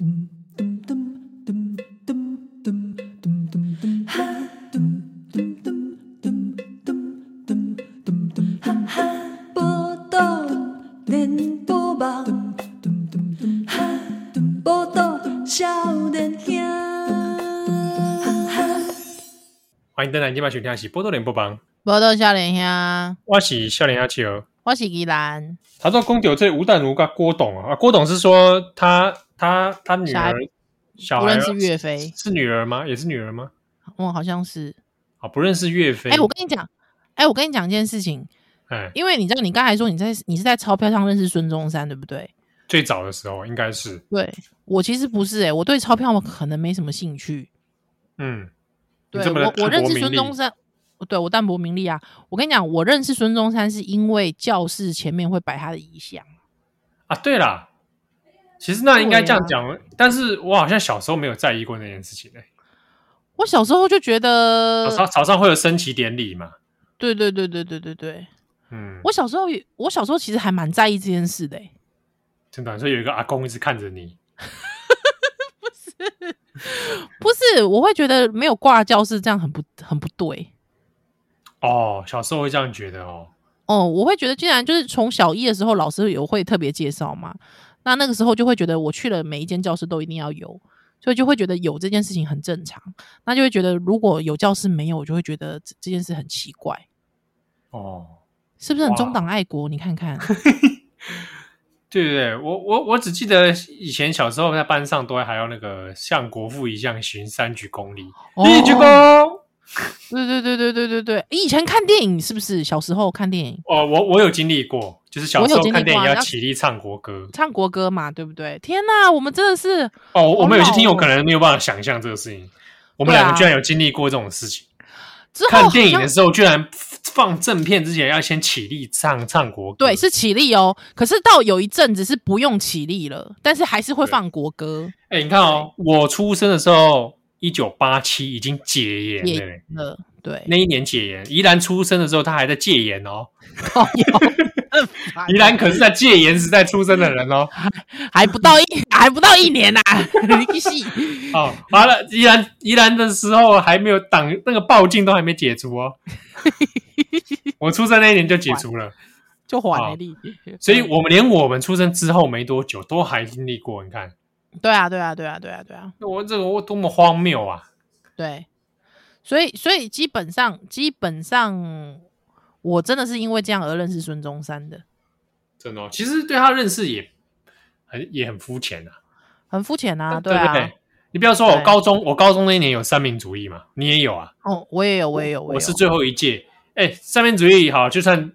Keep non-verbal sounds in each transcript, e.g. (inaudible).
欢迎登来，今晚收听的是《波多连播帮》，报道少年兄，我是少年阿球，我是宜兰。他说：“公牛这吴淡如跟郭董啊，郭董是说他他他女儿小孩不认识岳飞是女儿吗？也是女儿吗？哦，好像是。啊，不认识岳飞。哎，我跟你讲，哎，我跟你讲一件事情。哎，因为你知道，你刚才说你在你是在钞票上认识孙中山，对不对？最早的时候应该是。对，我其实不是哎、欸，我对钞票可能没什么兴趣。嗯，对我我认识孙中山，对我淡泊名利啊。我跟你讲，我认识孙中山是因为教室前面会摆他的遗像啊。对啦，其实那应该这样讲，啊、但是我好像小时候没有在意过那件事情哎、欸。我小时候就觉得早早上会有升旗典礼嘛。对对对对对对对。嗯，我小时候，我小时候其实还蛮在意这件事的、欸。真的，所以有一个阿公一直看着你。(laughs) 不是，不是，我会觉得没有挂教室这样很不很不对。哦，小时候会这样觉得哦。哦，我会觉得，既然就是从小一的时候，老师有会特别介绍嘛，那那个时候就会觉得我去了每一间教室都一定要有，所以就会觉得有这件事情很正常。那就会觉得如果有教室没有，我就会觉得这件事很奇怪。哦。是不是很中党爱国？你看看，(laughs) 对对对，我我我只记得以前小时候在班上都还要那个向国父一样行三鞠躬礼，一鞠躬。(laughs) 对对对对对对对，以前看电影是不是？小时候看电影哦，我我有经历过，就是小时候看电影要起立唱国歌，唱国歌嘛，对不对？天哪，我们真的是哦，我们有些听友可能没有办法想象这个事情，我们两个居然有经历过这种事情。看电影的时候，居然放正片之前要先起立唱唱国歌。对，是起立哦。可是到有一阵子是不用起立了，但是还是会放国歌。哎、欸，你看哦，我出生的时候，一九八七已经解严了。对，那一年解严。宜兰出生的时候，他还在戒严哦。宜兰可是在戒严时代出生的人哦，还不到一还不到一年呐、(laughs) 啊，哦，完了，宜兰宜兰的时候还没有党那个暴禁都还没解除哦，(laughs) 我出生那一年就解除了，就缓了、哦，所以我们连我们出生之后没多久都还经历过，你看，对啊，对啊，对啊，对啊，对啊，我这个我多么荒谬啊，对，所以所以基本上基本上。我真的是因为这样而认识孙中山的，真的、哦。其实对他认识也很也很肤浅啊，很肤浅啊，对，对啊。对你不要说我高中，我高中那一年有三民主义嘛，你也有啊？哦，我也有，我也有，我，我，是最后一届。哎，三民主义好，就算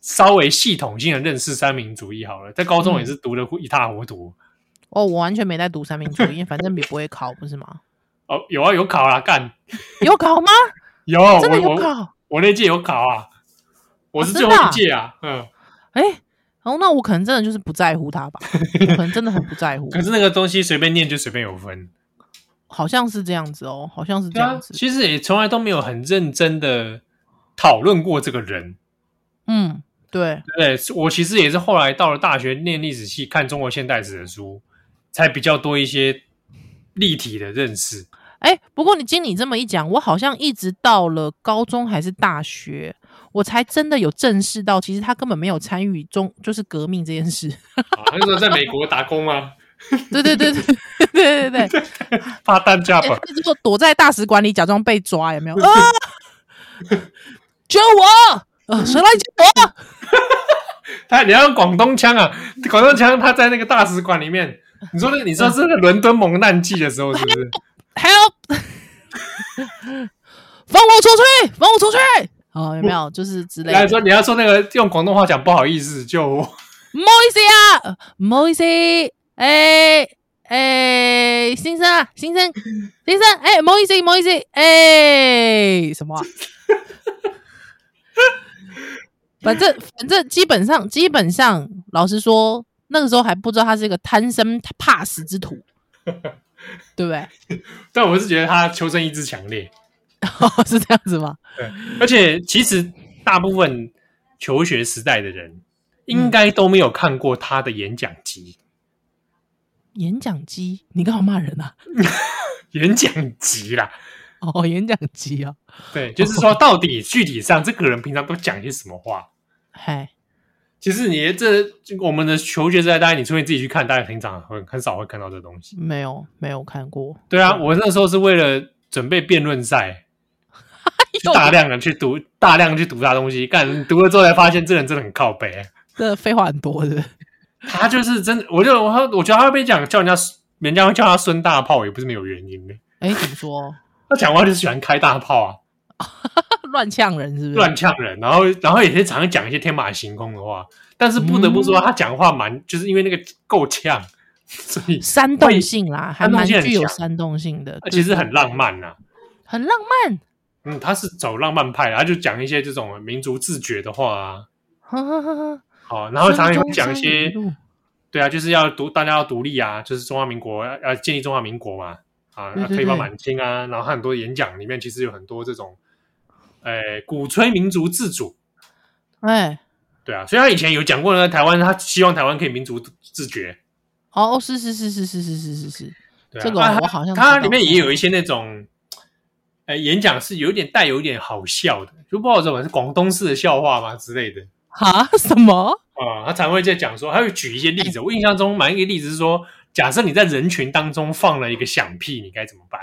稍微系统性的认识三民主义好了，在高中也是读的一塌糊涂。嗯、哦，我完全没在读三民主义，反正也不会考，不是吗？(laughs) 哦，有啊，有考啊，干 (laughs) 有考吗？(laughs) 有，真的有考，我，那届有考啊。我是最后一届啊，嗯，哎，哦，那我可能真的就是不在乎他吧，可能真的很不在乎。可是那个东西随便念就随便有分，好像是这样子哦，好像是这样子。其实也从来都没有很认真的讨论过这个人。嗯，对，对，我其实也是后来到了大学念历史系，看中国现代史的书，才比较多一些立体的认识。哎，不过你经你这么一讲，我好像一直到了高中还是大学。我才真的有正视到，其实他根本没有参与中，就是革命这件事。啊，(laughs) 那时候在美国打工吗？对对对对对对对，(laughs) 发弹架吧。一直说躲在大使馆里假装被抓，有没有？(laughs) 啊！救我！啊，谁来救我？他你要用广东腔啊？广东腔，他在那个大使馆里面。(laughs) 你说那个，你说是那个伦敦蒙难记的时候，是不是？Help！(laughs) 放我出去！放我出去！哦，有没有就是之类的？来说，你要说那个用广东话讲，不好意思，就不好意思啊，不好意思，哎哎，先生啊，先生，先生，哎，不好意思，不好意思，哎，什么、啊？(laughs) 反正反正基本上基本上，老实说，那个时候还不知道他是一个贪生怕死之徒，(laughs) 对不对？但我是觉得他求生意志强烈。哦，(laughs) 是这样子吗？对，而且其实大部分求学时代的人，应该都没有看过他的演讲集。演讲机，你干嘛骂人啊？(laughs) 演讲集啦，哦，演讲集啊，对，就是说到底具体上这个人平常都讲些什么话？嗨，其实你这我们的求学时代，大概你除非自己去看，大家平常很很少会看到这东西。没有，没有看过。对啊，我那时候是为了准备辩论赛，(laughs) 大量的去读，大量去读他东西，干读了之后才发现这人真的很靠北，这废话很多的。他就是真的，我就我我觉得他会被讲叫人家，人家会叫他孙大炮，也不是没有原因的。哎，怎么说？他讲话就是喜欢开大炮啊，(laughs) 乱呛人是不是？乱呛人，然后然后也是常常讲一些天马行空的话。但是不得不说，他讲话蛮、嗯、就是因为那个够呛，所以煽动性啦，还蛮具有煽动性的。其实很浪漫呐，很浪漫。嗯，他是走浪漫派，他就讲一些这种民族自觉的话啊。好，然后常常讲一些，对啊，就是要独，大家要独立啊，就是中华民国要要建立中华民国嘛，啊，要推翻满清啊，然后很多演讲里面其实有很多这种，诶，鼓吹民族自主，哎，对啊，所以他以前有讲过呢，台湾他希望台湾可以民族自觉，哦，是是是是是是是是是，这个我好像他里面也有一些那种，诶，演讲是有点带有一点好笑的，就不知道怎么是广东式的笑话嘛之类的。啊？什么？啊，他常会在讲说，他会举一些例子。我印象中，蛮一个例子是说，假设你在人群当中放了一个响屁，你该怎么办？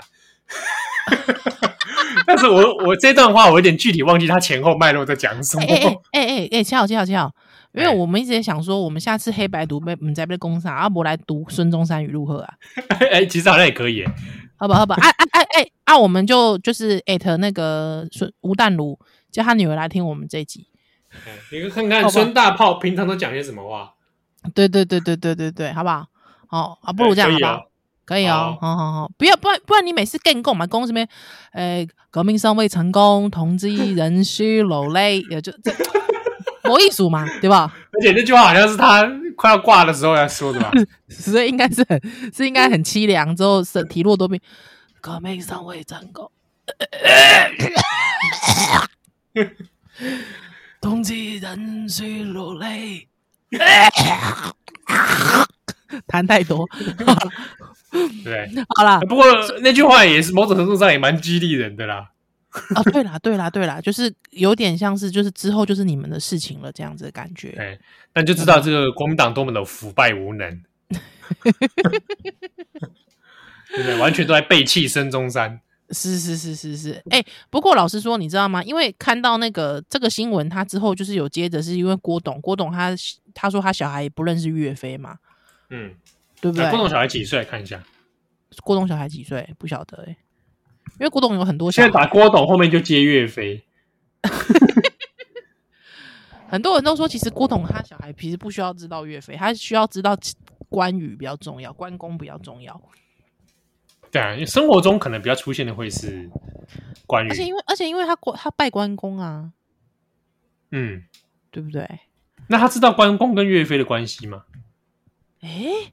(laughs) 但是我我这段话我有点具体忘记他前后脉络在讲什么。哎哎哎哎，恰好恰好恰好，因为我们一直在想说，我们下次黑白读被我们在被攻上，阿伯来读孙中山语录何啊？(laughs) 哎，其实好像也可以。好吧好吧，哎哎哎哎，啊，我们就就是艾特那个孙吴淡如，叫他女儿来听我们这一集。你看看孙大炮平常都讲些什么话？对对对对对对对，好不好？好啊，不如这样好不好？可以哦，好好好，不要不然不然你每次跟供嘛，供什么？诶，革命尚未成功，同志仍需努力，(laughs) 也就这没艺术嘛，对吧？而且那句话好像是他快要挂的时候要说的吧？(laughs) 所以应该是很是应该很凄凉，之后身体弱多病，革命尚未成功。(laughs) 同志仍需努力，谈太多，对，好啦。不过那句话也是某种程度上也蛮激励人的啦。啊，对啦，对啦，对啦，就是有点像是，就是之后就是你们的事情了这样子的感觉。对，但就知道这个国民党多么的腐败无能，(laughs) 对不对？完全都在背弃孙中山。(laughs) 是是是是是，哎、欸，不过老实说，你知道吗？因为看到那个这个新闻，他之后就是有接着，是因为郭董，郭董他他说他小孩也不认识岳飞嘛，嗯，对不对？郭董小孩几岁？看一下，郭董小孩几岁？不晓得哎、欸，因为郭董有很多现在打郭董后面就接岳飞，(laughs) 很多人都说，其实郭董他小孩其实不需要知道岳飞，他需要知道关羽比较重要，关公比较重要。对啊，因为生活中可能比较出现的会是关羽，而且因为而且因为他关他拜关公啊，嗯，对不对？那他知道关公跟岳飞的关系吗？哎，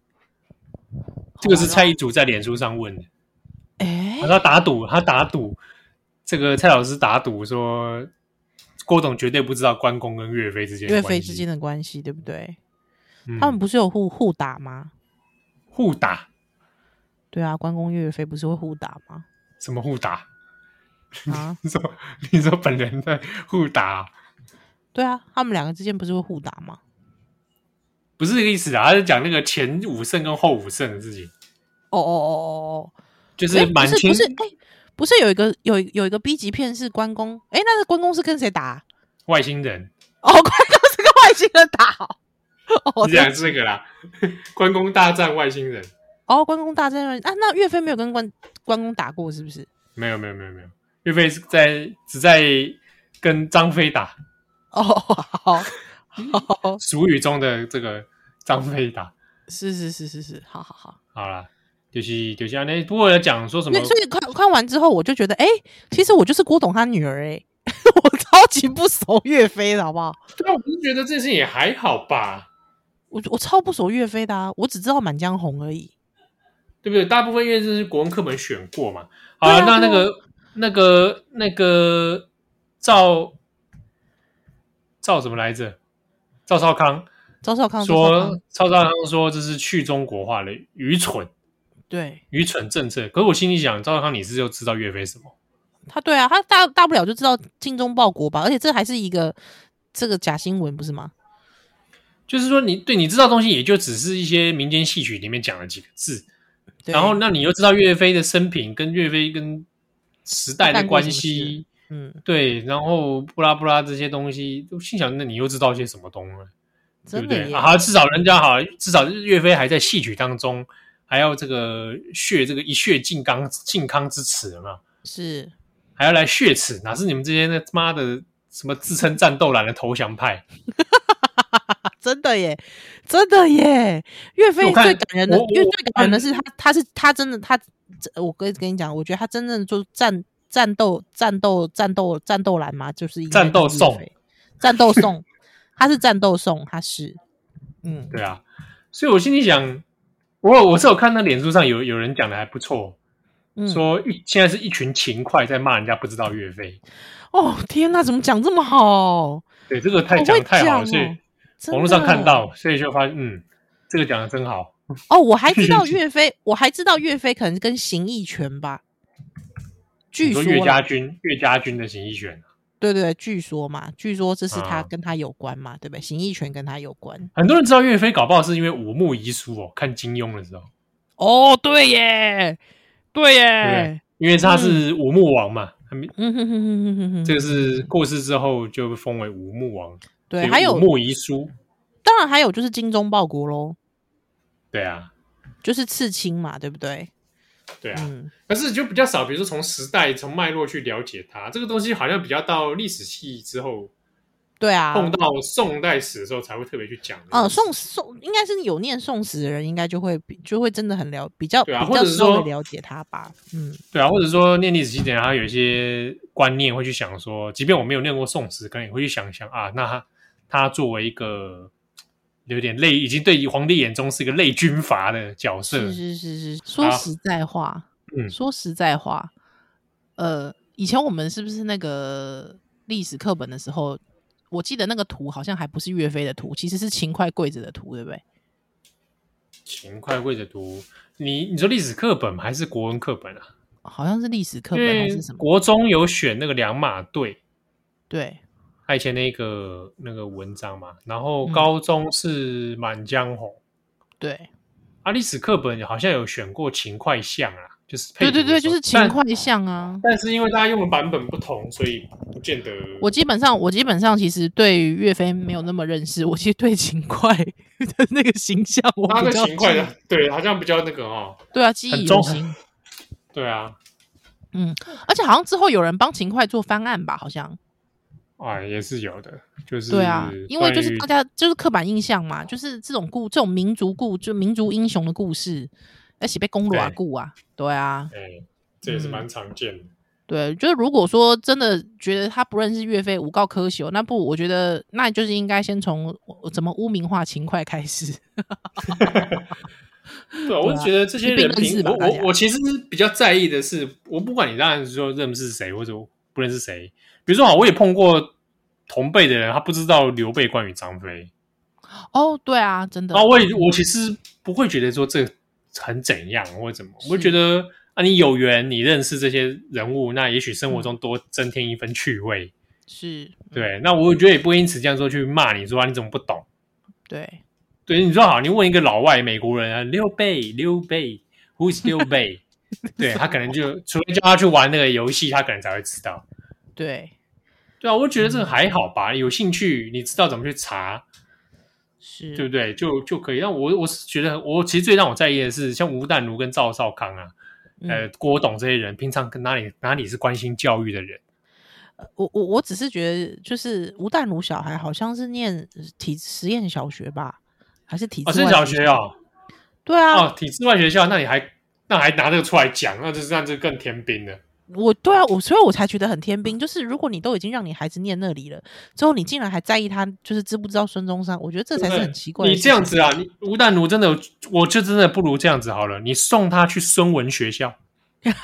这个是蔡一祖在脸书上问的。哎，他打赌，他打赌，这个蔡老师打赌说郭董绝对不知道关公跟岳飞之间岳飞之间的关系，对不对？嗯，他们不是有互互打吗？互打。对啊，关公岳飞不是会互打吗？什么互打 (laughs) 啊？你说你说本人在互打啊？对啊，他们两个之间不是会互打吗？不是这个意思啊，他是讲那个前五胜跟后五胜的事情。哦哦哦哦哦，就是满清不是哎，不是有一个有有一个 B 级片是关公？哎，那个关公是跟谁打？外星人哦，(laughs) 关公是跟外星人打哦。哦，是讲这个啦，(laughs) 关公大战外星人。哦，关公大战啊，那岳飞没有跟关关公打过，是不是？没有，没有，没有，没有。岳飞是在只在跟张飞打。哦，(laughs) 好，(laughs) 俗语中的这个张飞打。是是是是是，好好好。好了，就是就是那不过要讲说什么？所以看看完之后，我就觉得，哎、欸，其实我就是郭董他女儿、欸，哎，(laughs) 我超级不熟岳飞的，好不好？对啊，我是觉得这事情也还好吧。我我超不熟岳飞的啊，我只知道《满江红》而已。对不对？大部分因为这是国文课本选过嘛。好了，啊，那那个那个那个赵赵什么来着？赵少康，赵少康说，赵少康说这是去中国化的愚蠢，对，愚蠢政策。可是我心里想，赵少康你是就知道岳飞什么？他对啊，他大大不了就知道精忠报国吧，而且这还是一个这个假新闻，不是吗？就是说你，你对你知道东西，也就只是一些民间戏曲里面讲了几个字，然后那你又知道岳飞的生平跟岳飞跟时代的关系，嗯，对，然后布拉布拉这些东西，都心想，那你又知道些什么东西，对不对？啊，至少人家好，至少岳飞还在戏曲当中，还要这个血这个一血靖康靖康之耻嘛，是。还要来血耻，哪是你们这些那妈的什么自称战斗蓝的投降派？(laughs) 真的耶，真的耶！岳飞最感人的，因为最感人的是他，他是他真的他，我跟跟你讲，我觉得他真正就战战斗战斗战斗战斗蓝嘛，就是战斗送，战斗送，(laughs) 他是战斗送，他是嗯，对啊，所以我心里想，我我是有看到脸书上有有人讲的还不错。说一现在是一群勤快在骂人家不知道岳飞。哦天哪，怎么讲这么好？对，这个太讲太好了，所以网络上看到，所以就发现嗯，这个讲的真好。哦，我还知道 (laughs) 岳飞，我还知道岳飞可能跟形意拳吧。据说岳家军，岳家军的形意拳。对对，据说嘛，据说这是他跟他有关嘛，对不对？形意拳跟他有关。很多人知道岳飞，搞不好是因为武穆遗书哦，看金庸的时候。哦，对耶。对耶对，因为他是武穆王嘛，嗯哼哼哼哼哼，这个是过世之后就封为武穆王。对，还有武穆遗书，当然还有就是精忠报国喽。对啊，就是刺青嘛，对不对？对啊，嗯，可是就比较少，比如说从时代、从脉络去了解它，这个东西好像比较到历史系之后。对啊，碰到宋代史的时候才会特别去讲。嗯，宋宋应该是有念宋史的人，应该就会就会真的很了比较对啊，比较稍微了解他吧。嗯，对啊，或者说念历史系的人，他有一些观念会去想说，即便我没有念过宋史，可能也会去想想啊，那他他作为一个有点累，已经对皇帝眼中是一个累军阀的角色。是是是是，说实在话，嗯，说实在话，呃，以前我们是不是那个历史课本的时候？我记得那个图好像还不是岳飞的图，其实是秦桧跪着的图，对不对？秦桧跪着图，你你说历史课本还是国文课本啊？好像是历史课本还是什么？国中有选那个两马队，对，他以前那个那个文章嘛。然后高中是《满江红》，对。啊，历史课本好像有选过秦桧像啊。就是对对对，就是秦桧像啊但。但是因为大家用的版本不同，所以不见得。我基本上，我基本上其实对于岳飞没有那么认识。我其实对秦桧的那个形象我，我比较秦桧的，对，好像比较那个哦。对啊，记忆犹新。对啊，嗯，而且好像之后有人帮秦桧做翻案吧？好像。啊，也是有的，就是对啊，因为就是大家就是刻板印象嘛，就是这种故这种民族故就民族英雄的故事。而且被公罗啊，故啊，对啊，哎，这也是蛮常见的。对，就是如果说真的觉得他不认识岳飞，诬告科修，那不，我觉得那就是应该先从怎么污名化秦桧开始。(laughs) (laughs) 对，我觉得这些人品，我我我其实比较在意的是，我不管你当然说认识谁或者不认识谁，比如说好，我也碰过同辈的人，他不知道刘备、关羽、张飞。哦，对啊，真的。啊，我也我其实不会觉得说这。很怎样或者怎么？我觉得啊，你有缘，你认识这些人物，那也许生活中多增添一份趣味。是，对。那我觉得也不会因此这样说去骂你说啊，你怎么不懂？对，对，你说好，你问一个老外美国人啊，刘备，刘备，Who is 刘备？(laughs) 对他可能就除非叫他去玩那个游戏，他可能才会知道。对，对啊，我觉得这个还好吧，有兴趣，你知道怎么去查。是对不对？就就可以。那我我是觉得，我其实最让我在意的是，像吴淡如跟赵少康啊，嗯、呃，郭董这些人，平常跟哪里哪里是关心教育的人？我我我只是觉得，就是吴淡如小孩好像是念体实验小学吧，还是体制外小学哦？对啊，哦，体制外学校，那你还那还拿这个出来讲，那就是这样就更天兵了。我对啊，我所以我才觉得很天兵。就是如果你都已经让你孩子念那里了，之后你竟然还在意他，就是知不知道孙中山？我觉得这才是很奇怪。你这样子啊，你吴淡如真的，我就真的不如这样子好了。你送他去孙文学校，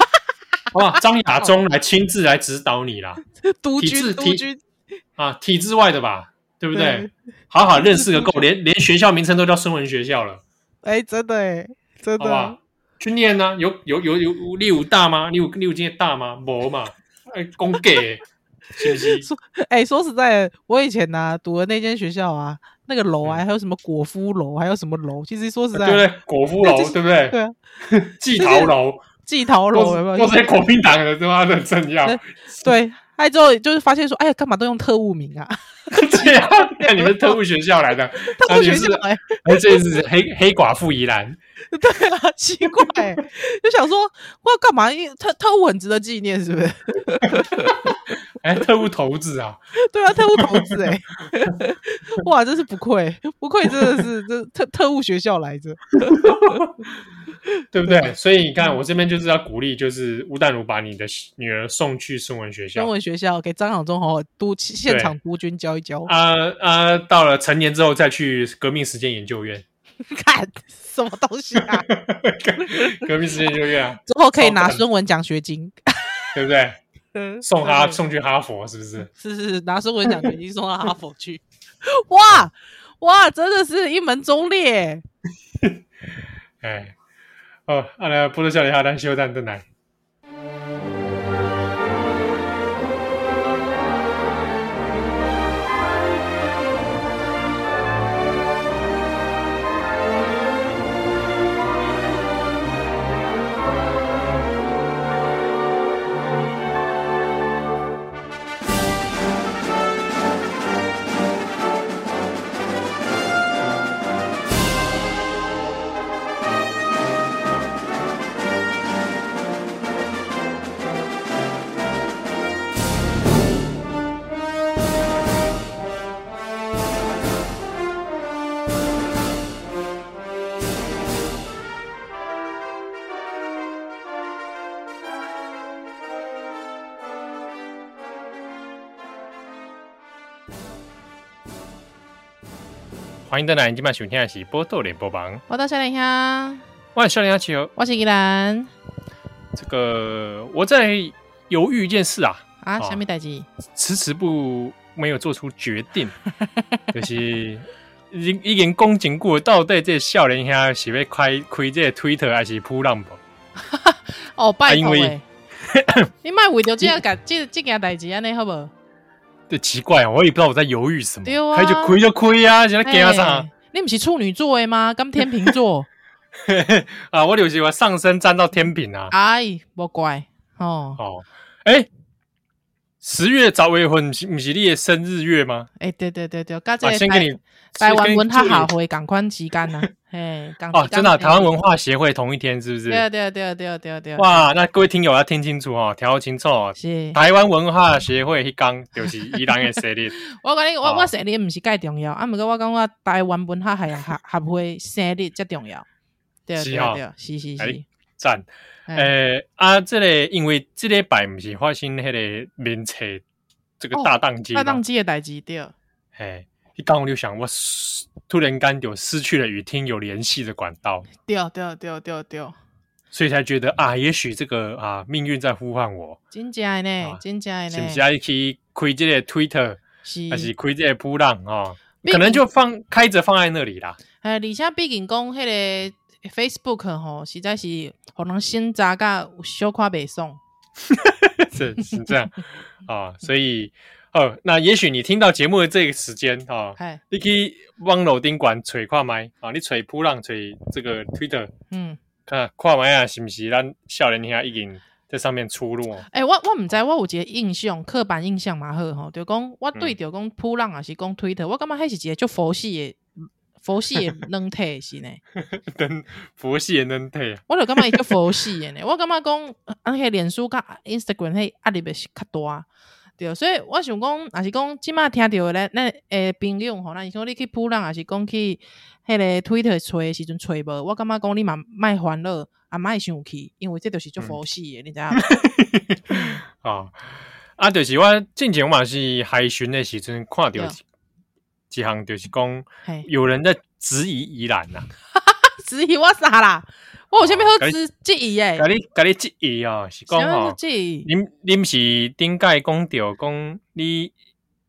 (laughs) 哇，张亚中来亲自来指导你啦。(laughs) 督军，督军体啊，体制外的吧？对不对？好好认识个 (laughs) 够，连连学校名称都叫孙文学校了。哎，真的哎，真的。好去念呢？有有有有你有大吗？你有你有今天大吗？没嘛？哎，公给，信息。说哎，说实在的，我以前呢读的那间学校啊，那个楼啊，还有什么果夫楼，还有什么楼？其实说实在，对不对？果夫楼，对不对？对啊，(laughs) 季桃楼，(laughs) 季桃楼有没有？都是国民党的他妈的政要。对。来之后就是发现说，哎呀，干嘛都用特务名啊？(laughs) 这样，那你们特务学校来的？特务学校来，哎，这是黑黑寡妇宜兰。(laughs) 对啊，奇怪，就想说，我要干嘛？因为特特务很值得纪念，是不是？(laughs) 哎，特务头子啊！对啊，特务头子哎！哇，真是不愧，不愧真的是这特特务学校来着。(laughs) 对不对？所以你看，我这边就是要鼓励，就是吴淡如把你的女儿送去孙文学校，孙文学校给张晓忠好好督现场督军教一教。啊啊，到了成年之后再去革命实践研究院，(laughs) 看什么东西啊？(laughs) 革命实践研究院啊，之后可以拿孙文奖学金，对不对？送他送去哈佛，是不是？是是是，拿孙文奖学金送到哈佛去。哇哇，真的是一门忠烈。哎。哦，阿拉波多少年哈，咱小等等来。迎登来，今晚收听的是《波多连播榜》。我到小林香，我是小林香球，我是依兰。这个我在犹豫一件事啊啊，什么代志？迟迟不没有做出决定，(laughs) 就是已已经公经过，到底这小林香是要开开这个 Twitter 还是噗浪不？(laughs) 哦，拜托诶，(laughs) 你卖为着这个这这件代志安尼好不？对，奇怪，我也不知道我在犹豫什么。开就亏就亏啊，现在干啥？你不是处女座的吗？跟天秤座 (laughs) 啊，我有时我上升站到天平啊。哎，不怪哦。哦，哎，十月早未婚，不是不是你的生日月吗？哎，对对对对，先给你台湾文化协会赶快期间呢。(laughs) 哎，哦，真的，台湾文化协会同一天是不是？对对对对对对。哇，那各位听友要听清楚哦，调清楚哦。是台湾文化协会一讲就是宜兰的生日。(laughs) 我讲你，我我生日不是介重要，啊，不过我讲我台湾文化协协协会生日最重要。对对对，是是是。赞。诶，啊，这个因为这礼拜不是发生那个免册这个大当机，大当机的代志对。哎。一刚我就想，我突然间就失去了与听友联系的管道，掉掉掉掉掉，所以才觉得啊，也许这个啊命运在呼唤我，真假呢，真假呢，是不是还可以开这个 Twitter，还是开这个噗浪啊？可能就放开着放在那里啦。哎，而且毕竟讲迄个 Facebook 吼，实在是可能先查个小夸背诵，(laughs) 是是这样啊，所以。哦，那也许你听到节目的这个时间啊，你可以往楼顶管吹跨麦啊，你吹普浪吹这个 Twitter，嗯，看跨麦啊，是不是咱少年兄已经在上面出入？哎，我我唔知，我有一个印象，刻板印象嘛好吼，就讲我对着讲普浪还是讲 Twitter，我感觉还是一个就佛系的佛系的软体是呢，(laughs) 等佛系的软体，我就感觉伊叫佛系的呢，(laughs) 我感觉讲那个脸书甲 Instagram 迄压力是较大。对，所以我想讲，也是讲，即马听着咧，咱诶朋友吼，那你说你去普浪，还是讲去迄个 Twitter 吹时阵吹无？我感觉讲你嘛卖烦恼，啊卖生气，因为这就是做佛系的，嗯、你知影吗？哦，啊，就是我之前嘛是海巡的时阵看到几项，就是讲有人在质疑宜兰呐，(laughs) 质疑我啥啦？我有啥物好质质疑诶？甲你甲你质疑哦，是讲吼，恁恁是顶届讲着讲你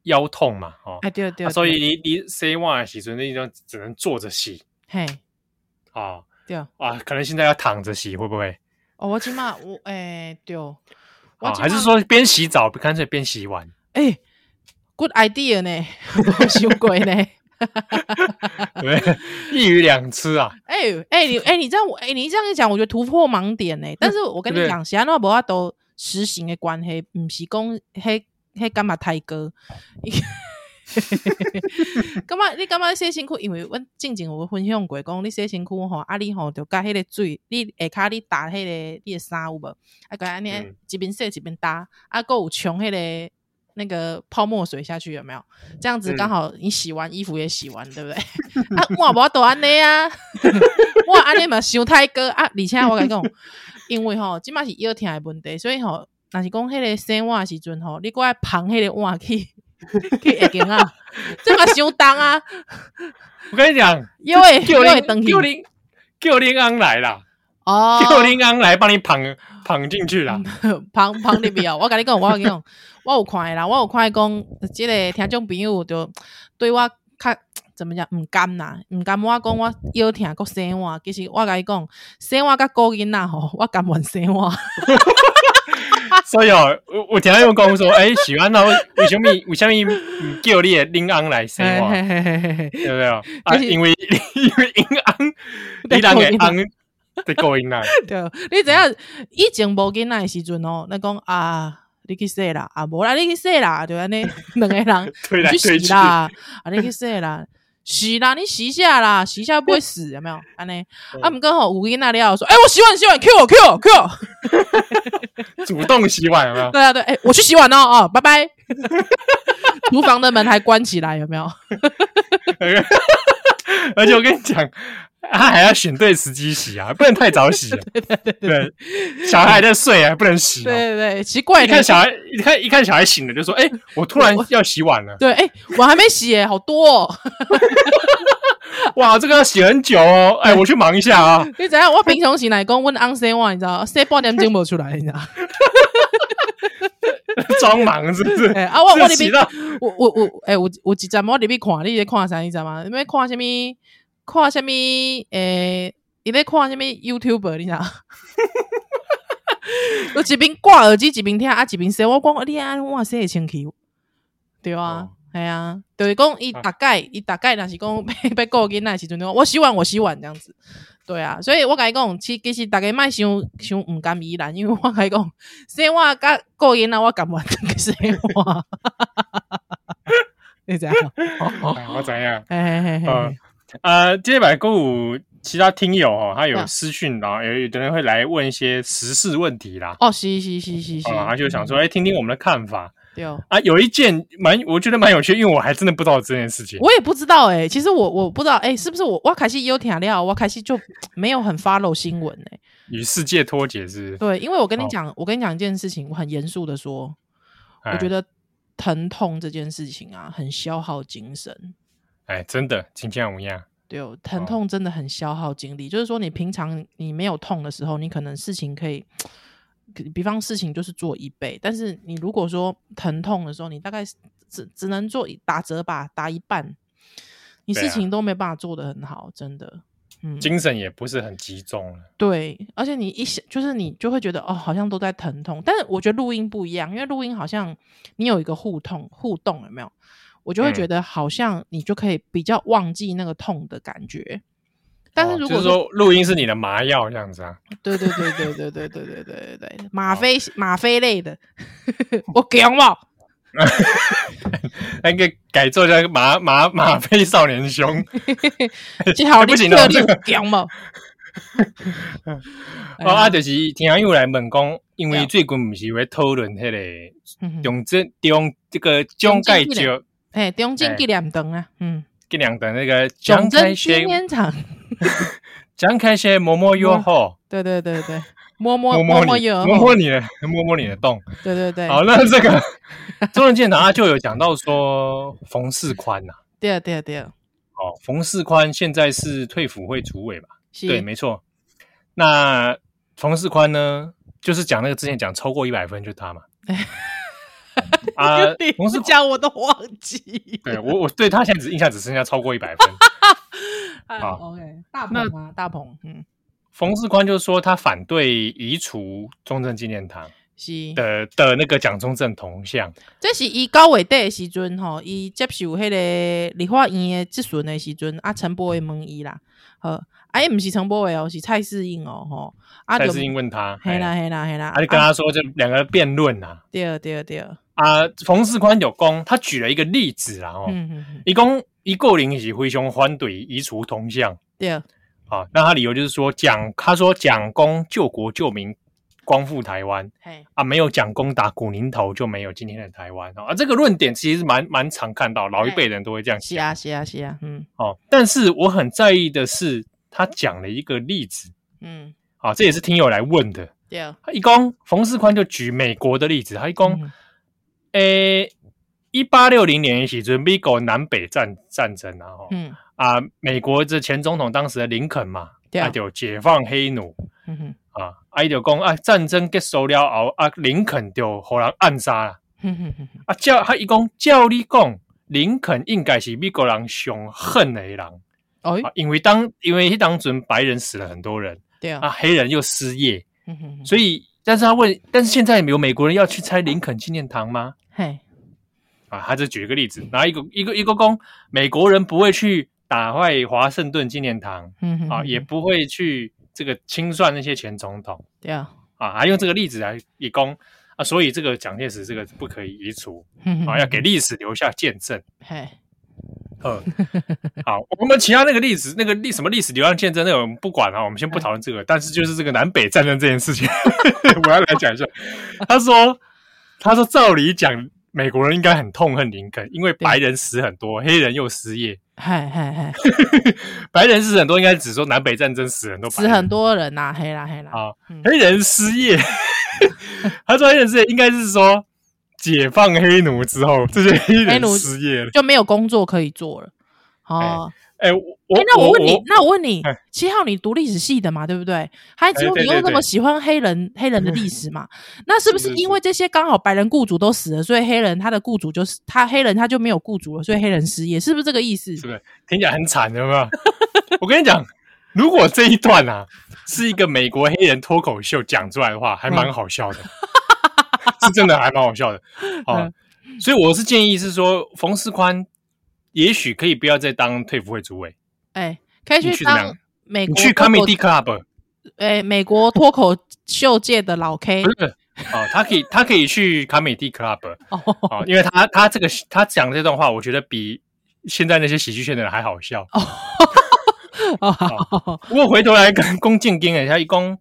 腰痛嘛，哦，哎对对，所以你你洗碗的时阵，你就只能坐着洗，嘿，啊，对。啊，可能现在要躺着洗，会不会？哦，我起码我哎对，啊，还是说边洗澡干脆边洗碗？哎，good idea 呢，(laughs) 想过呢，(laughs) 对，一鱼两吃啊！哎哎你哎你这样哎你这样一讲，我觉得突破盲点呢。但是我跟你讲，其他那无法都实行的关系，不是讲迄。迄干嘛太哥？(laughs) 干嘛？你干嘛洗身躯？因为阮静静有分享过，讲你洗身躯吼，啊你吼就甲迄个水，你下骹你打迄个你的衫有无？啊，个安尼一边洗一边打，啊，搁有冲迄个那个泡沫水下去，有没有？这样子刚好你洗完衣服也洗完，对不对？(laughs) 啊，我无都安尼啊，(laughs) 我安尼嘛想太哥啊！而且我甲你讲，因为吼，即嘛是腰疼的问题，所以吼。若是讲迄个洗碗时阵吼，你过来捧迄个碗去去下间啊，这嘛伤重啊！(laughs) 我跟你讲，因为叫林叫林叫林安来啦，哦，叫林安来帮你捧捧进去啦，捧捧入去哦。我跟你讲，我跟你讲，我有看啦，我有看讲，即个听众朋友就对我较怎么讲毋甘啦，毋甘我讲我腰疼阁生我，其实我甲伊讲，生我甲高囡仔吼，我甘愿洗碗。(laughs) 所以哦，我我听他又讲说，哎、欸，喜欢那为什么为什么叫你的林安来洗碗，对不对啊？因为 (laughs) 因为林安，你人个安在勾引来。对，(laughs) 你知影以前无囡仔的时阵哦，咱讲啊，你去洗啦，啊，无啦，你去洗啦，就安尼 (laughs) 两个人 (laughs) 去洗啦，啊，你去洗啦。洗啦，你洗一下啦，洗一下不会死，有没有？安尼，啊，毋过吼，五音那里要说，哎、欸，我洗碗洗碗，Q 我 Q 我 Q 我，(laughs) 主动洗碗有没有？对啊对，哎、欸，我去洗碗哦，哦，拜拜。厨房的门还关起来，有没有？而且我跟你讲。他还要选对时机洗啊，不能太早洗。(laughs) 对对对对，小孩还在睡啊，不能洗。对对对，奇怪。一看小孩，一看一看小孩醒了，就说：“哎，我突然要洗碗了。”对，哎，碗还没洗，哎，好多哦。(laughs) 哇，这个要洗很久哦。哎，我去忙一下啊。你怎样？我平常洗奶工问安洗碗，你知道？洗半点钟没出来，你知道？(laughs) 装忙是不是？哎啊，我我里边，我我我，哎，我我几站我里边看，你在看啥？你知道吗？你在看什么？看什么？诶、欸，你在看什么 YouTuber？你知道？(laughs) 我一边挂耳机一边听，啊，一边说，我讲你啊，我说会清气，对啊，系、哦、啊，就是讲伊大概，伊、啊、大概若是讲 (laughs) 要顾囡仔时阵，我洗碗，我洗碗这样子，对啊，所以我甲伊讲，其其实大家莫想想毋甘伊啦，因为我甲伊讲，洗碗甲顾囡仔，我甘愿洗碗，(laughs) 你知影？我知影，嘿嘿嘿嘿。呃，今天百购物其他听友哦，他有私讯，然后有有的人会来问一些时事问题啦。哦，是是是是是，他就想说，哎，听听我们的看法。对哦，啊，有一件蛮，我觉得蛮有趣，因为我还真的不知道这件事情。我也不知道哎，其实我我不知道哎，是不是我我开始有听料，我开始就没有很 follow 新闻哎。与世界脱节是？对，因为我跟你讲，我跟你讲一件事情，我很严肃的说，我觉得疼痛这件事情啊，很消耗精神。哎，真的，金像无恙。对，哦疼痛真的很消耗精力。哦、就是说，你平常你没有痛的时候，你可能事情可以，比方事情就是做一倍。但是你如果说疼痛的时候，你大概只只能做打折吧，打一半，你事情都没办法做得很好，真的。嗯，精神也不是很集中。对，而且你一想，就是你就会觉得哦，好像都在疼痛。但是我觉得录音不一样，因为录音好像你有一个互动互动，有没有？我就会觉得好像你就可以比较忘记那个痛的感觉，嗯、但是如果说、哦就是、说录音是你的麻药这样子啊？对对对对对对对对对对对，吗啡吗啡类的，我讲嘛，那个改做叫吗吗吗啡少年凶，最好你特例讲嘛。哦，啊，就是听友来问讲，因为最近不是会讨论那个中正中这个蒋介石。哎，中正纪念堂啊，嗯，纪念堂那个蒋开先，(laughs) 蒋开先摸摸又好，对对对对，摸摸摸摸哟摸摸你的摸摸你的洞，对对对。好，那这个中正纪念堂他就有讲到说冯世宽呐，对啊对啊对啊，哦，冯世宽现在是退辅会主委吧？对，没错。那冯世宽呢，就是讲那个之前讲超过一百分就是他嘛。(laughs) (laughs) 啊，冯世讲我都忘记。对我，我对他现在只印象只剩下超过一百分。(laughs) 好，OK，大鹏啊，大鹏，嗯，冯世宽就说他反对移除中正纪念堂是的的那个蒋中正铜像。这是伊高伟的时阵吼，伊接受迄个理化院的质询的时阵，啊，陈波伟问伊啦，好，哎，不是陈波伟哦，是蔡世英哦，吼，蔡世英问他，嘿啦嘿啦嘿啦，啊就跟他说，就两个人辩论呐，对对对，啊，冯世宽有功，他举了一个例子啦，哦，一共。一个人是灰熊反对移除铜像，对。啊，好，那他理由就是说，蒋他说蒋公救国救民，光复台湾，嘿。啊，没有蒋公打古宁头，就没有今天的台湾啊。这个论点其实蛮蛮常看到，老一辈人都会这样想。是啊，是啊，是啊，嗯，哦，但是我很在意的是，他讲了一个例子，嗯，啊，这也是听友来问的，对。啊，他一共冯世宽就举美国的例子，他一共，诶、嗯。一八六零年时，准美国南北战战争啊，后，嗯。啊，美国这前总统当时的林肯嘛，他就解放黑奴，嗯哼，啊，啊，就讲啊，战争结束了后，啊，林肯就互人暗杀了，嗯哼哼，啊，叫他一讲，叫你讲，林肯应该是美国人上恨的人，哦，因为当因为当阵白人死了很多人，对啊，黑人又失业，嗯哼，所以，但是他问，但是现在有美国人要去拆林肯纪念堂吗？嘿。啊，他就举一个例子，拿一个一个一个公，美国人不会去打坏华盛顿纪念堂，嗯哼，啊，也不会去这个清算那些前总统，对啊，啊，还用这个例子来以供啊，所以这个蒋介石这个不可以移除，嗯啊，要给历史留下见证，嘿，嗯，好，我们其他那个例子，那个历什么历史留下见证，那个我们不管啊，我们先不讨论这个，但是就是这个南北战争这件事情，(laughs) 我要来讲一下，他说，他说照理讲。美国人应该很痛恨林肯，因为白人死很多，黑人又失业。嗨嗨嗨，(laughs) 白人死很多，应该只说南北战争死很多，死很多人呐，黑啦黑啦。啊，黑人失业，(laughs) 他说黑人失业应该是说解放黑奴之后，这些黑人失业了，就没有工作可以做了。哦。哎，我哎，那我问你，那我问你，七号你读历史系的嘛，对不对？还只有你又那么喜欢黑人黑人的历史嘛？那是不是因为这些刚好白人雇主都死了，所以黑人他的雇主就是他黑人他就没有雇主了，所以黑人失业，是不是这个意思？是不是听起来很惨，有没有？(laughs) 我跟你讲，如果这一段啊是一个美国黑人脱口秀讲出来的话，还蛮好笑的，是真的还蛮好笑的。(laughs) 好，所以我是建议是说，冯世宽。也许可以不要再当退服会主委，哎，可以去当美国你去 Comedy Club，哎，美国脱口秀界的老 K，不是哦，他可以 (laughs) 他可以去 Comedy Club，哦，因为他他这个他讲的这段话，我觉得比现在那些喜剧圈的人还好笑。哦，(laughs) 不过回头来跟龚建根一下，一共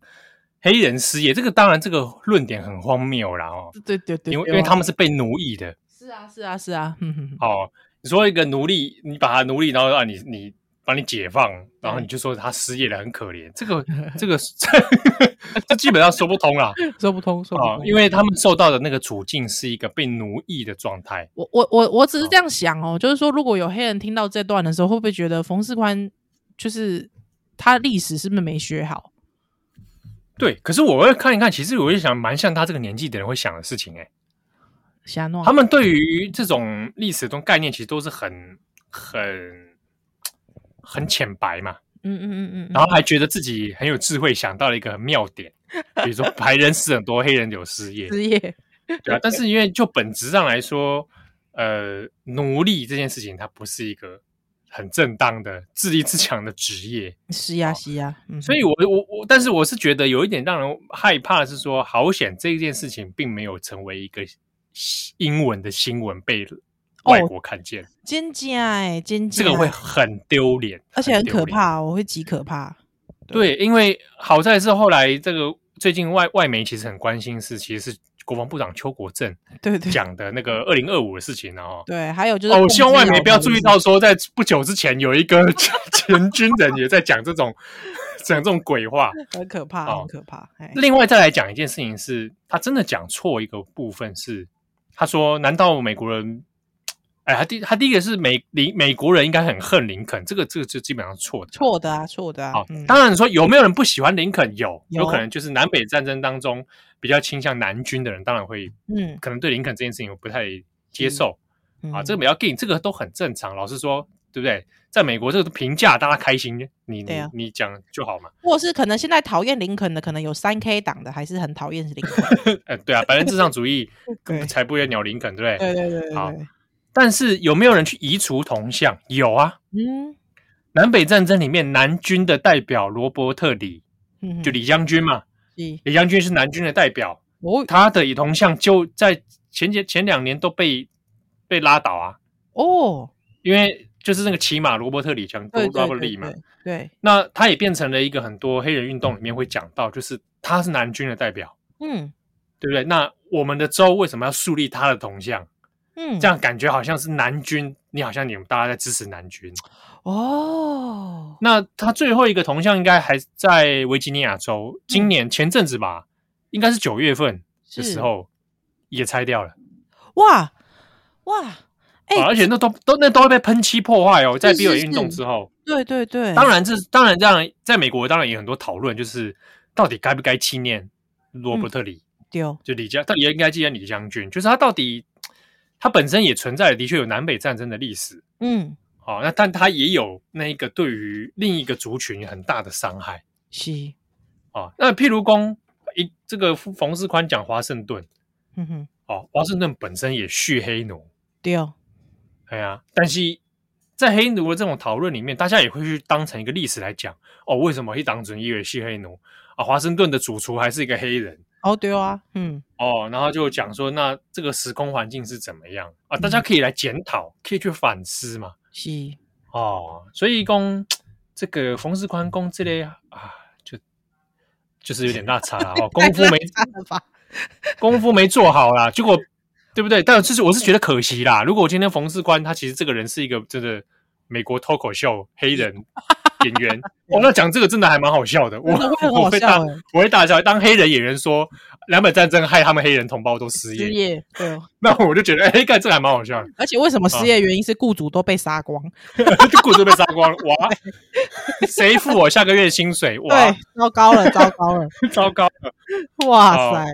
黑人失业，这个当然这个论点很荒谬啦哦，对对对，因为因为他们是被奴役的，是啊是啊是啊，嗯哼，哦。你说一个奴隶，你把他奴隶，然后让你你把你解放，然后你就说他失业了，很可怜。这个 (laughs) 这个 (laughs) 这基本上说不通啦，(laughs) 说不通，说不通，因为他们受到的那个处境是一个被奴役的状态。我我我我只是这样想哦，就是说如果有黑人听到这段的时候，会不会觉得冯世宽就是他历史是不是没学好？对，可是我会看一看，其实我就想，蛮像他这个年纪的人会想的事情，欸，诶。他们对于这种历史中概念，其实都是很很很浅白嘛，嗯嗯嗯嗯，然后还觉得自己很有智慧，想到了一个妙点，(laughs) 比如说白人死很多，黑人有失业，失业，对啊。但是因为就本质上来说，呃，奴隶这件事情它不是一个很正当的自立自强的职业，是呀是呀，所以我我我，但是我是觉得有一点让人害怕的是说，好险这件事情并没有成为一个。英文的新闻被外国看见，真假哎，真假，这个会很丢脸，而且很可怕，我会极可怕。对，因为好在是后来这个最近外外媒其实很关心是，其实是国防部长邱国正讲的那个二零二五的事情哦。对，还有就是，我希望外媒不要注意到说，在不久之前有一个 (laughs) 前军人也在讲这种 (laughs) 讲这种鬼话，很可怕，很可怕。另外再来讲一件事情是，他真的讲错一个部分是。他说：“难道美国人哎，他第他第一个是美林美国人应该很恨林肯，这个这个就基本上错的，错的啊，错的啊。好，嗯、当然说有没有人不喜欢林肯？有，有有可能就是南北战争当中比较倾向南军的人，当然会，嗯，可能对林肯这件事情我不太接受、嗯、啊。这个比较 g 这个都很正常。老实说，对不对？在美国，这个评价大家开心，你你、啊、你讲就好嘛。或是可能现在讨厌林肯的，可能有三 K 党的，还是很讨厌林肯。(laughs) 呃，对啊，白人至上主义 (laughs) 才不会鸟林肯，对不对？对对对对。好，但是有没有人去移除铜像？有啊。嗯。南北战争里面，南军的代表罗伯特李，嗯，就李将军嘛。李将军是南军的代表。哦。他的铜像就在前前前两年都被被拉倒啊。哦。因为。就是那个骑马罗伯特李强，罗伯特李嘛，对，那他也变成了一个很多黑人运动里面会讲到，就是他是南军的代表，嗯，对不对？那我们的州为什么要树立他的铜像？嗯，这样感觉好像是南军，你好像你们大家在支持南军哦。那他最后一个铜像应该还在维吉尼亚州，今年前阵子吧，应该是九月份的时候也拆掉了。哇哇！欸、而且那都都那都会被喷漆破坏哦，在比尔运动之后，对对对，当然这当然这样，在美国当然也有很多讨论，就是到底该不该纪念罗伯特李，对、嗯，就李将，到底应该纪念李将军，就是他到底他本身也存在的确有南北战争的历史，嗯，好、哦，那但他也有那一个对于另一个族群很大的伤害，是，哦，那譬如公一这个冯世宽讲华盛顿，嗯哼，哦，华盛顿本身也蓄黑奴，对。对啊，但是在黑奴的这种讨论里面，大家也会去当成一个历史来讲哦。为什么一党准一为系黑奴啊？华盛顿的主厨还是一个黑人哦，对啊，嗯，哦，然后就讲说，那这个时空环境是怎么样啊？大家可以来检讨，嗯、可以去反思嘛。是哦，所以讲这个冯世宽公这类啊，就就是有点落差了哦，(laughs) 功夫没功夫没做好啦，结果。对不对？但就是我是觉得可惜啦。如果我今天冯世宽他其实这个人是一个真的美国脱口秀黑人 (laughs) 演员，哦，那讲这个真的还蛮好笑的。我我会大我会大笑。当黑人演员说南北战争害他们黑人同胞都失业，失业对，(laughs) 那我就觉得哎，干这还蛮好笑的。而且为什么失业原因是雇主都被杀光？(laughs) 雇主被杀光了哇！谁付我下个月薪水？哇，糟糕了，糟糕了，糟糕了！哇塞！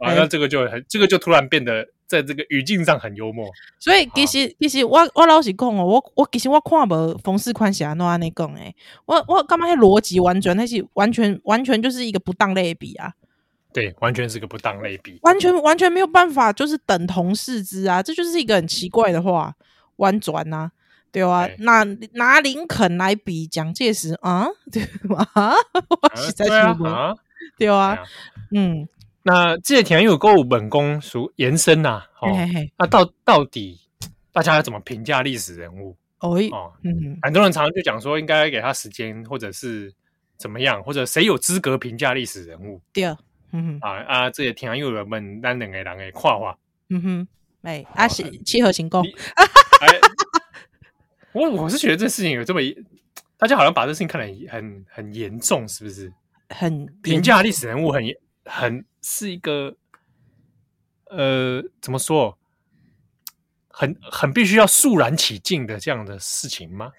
啊，那这个就很，这个就突然变得。在这个语境上很幽默，所以其实其实我我老实讲哦，我我其实我看无冯世宽写安怎尼讲诶，我我感觉迄逻辑完全那是完全完全就是一个不当类比啊，对，完全是个不当类比，完全完全没有办法就是等同视之啊，这就是一个很奇怪的话，弯转呐，对啊，那拿林肯来比蒋介石啊，(laughs) (laughs) 对啊，我实在是不对啊，嗯。那这些田有够本宫属延伸呐，哦，嘿嘿那到到底大家要怎么评价历史人物？哦，哦嗯，很多人常常就讲说，应该给他时间，或者是怎么样，或者谁有资格评价历史人物？对，嗯啊啊，这些田有们咱两个人的跨话，嗯哼，哎，阿是七合行宫，我我是觉得这事情有这么一，大家好像把这事情看得很很严重，是不是？很评价历史人物很严。很是一个，呃，怎么说？很很必须要肃然起敬的这样的事情吗？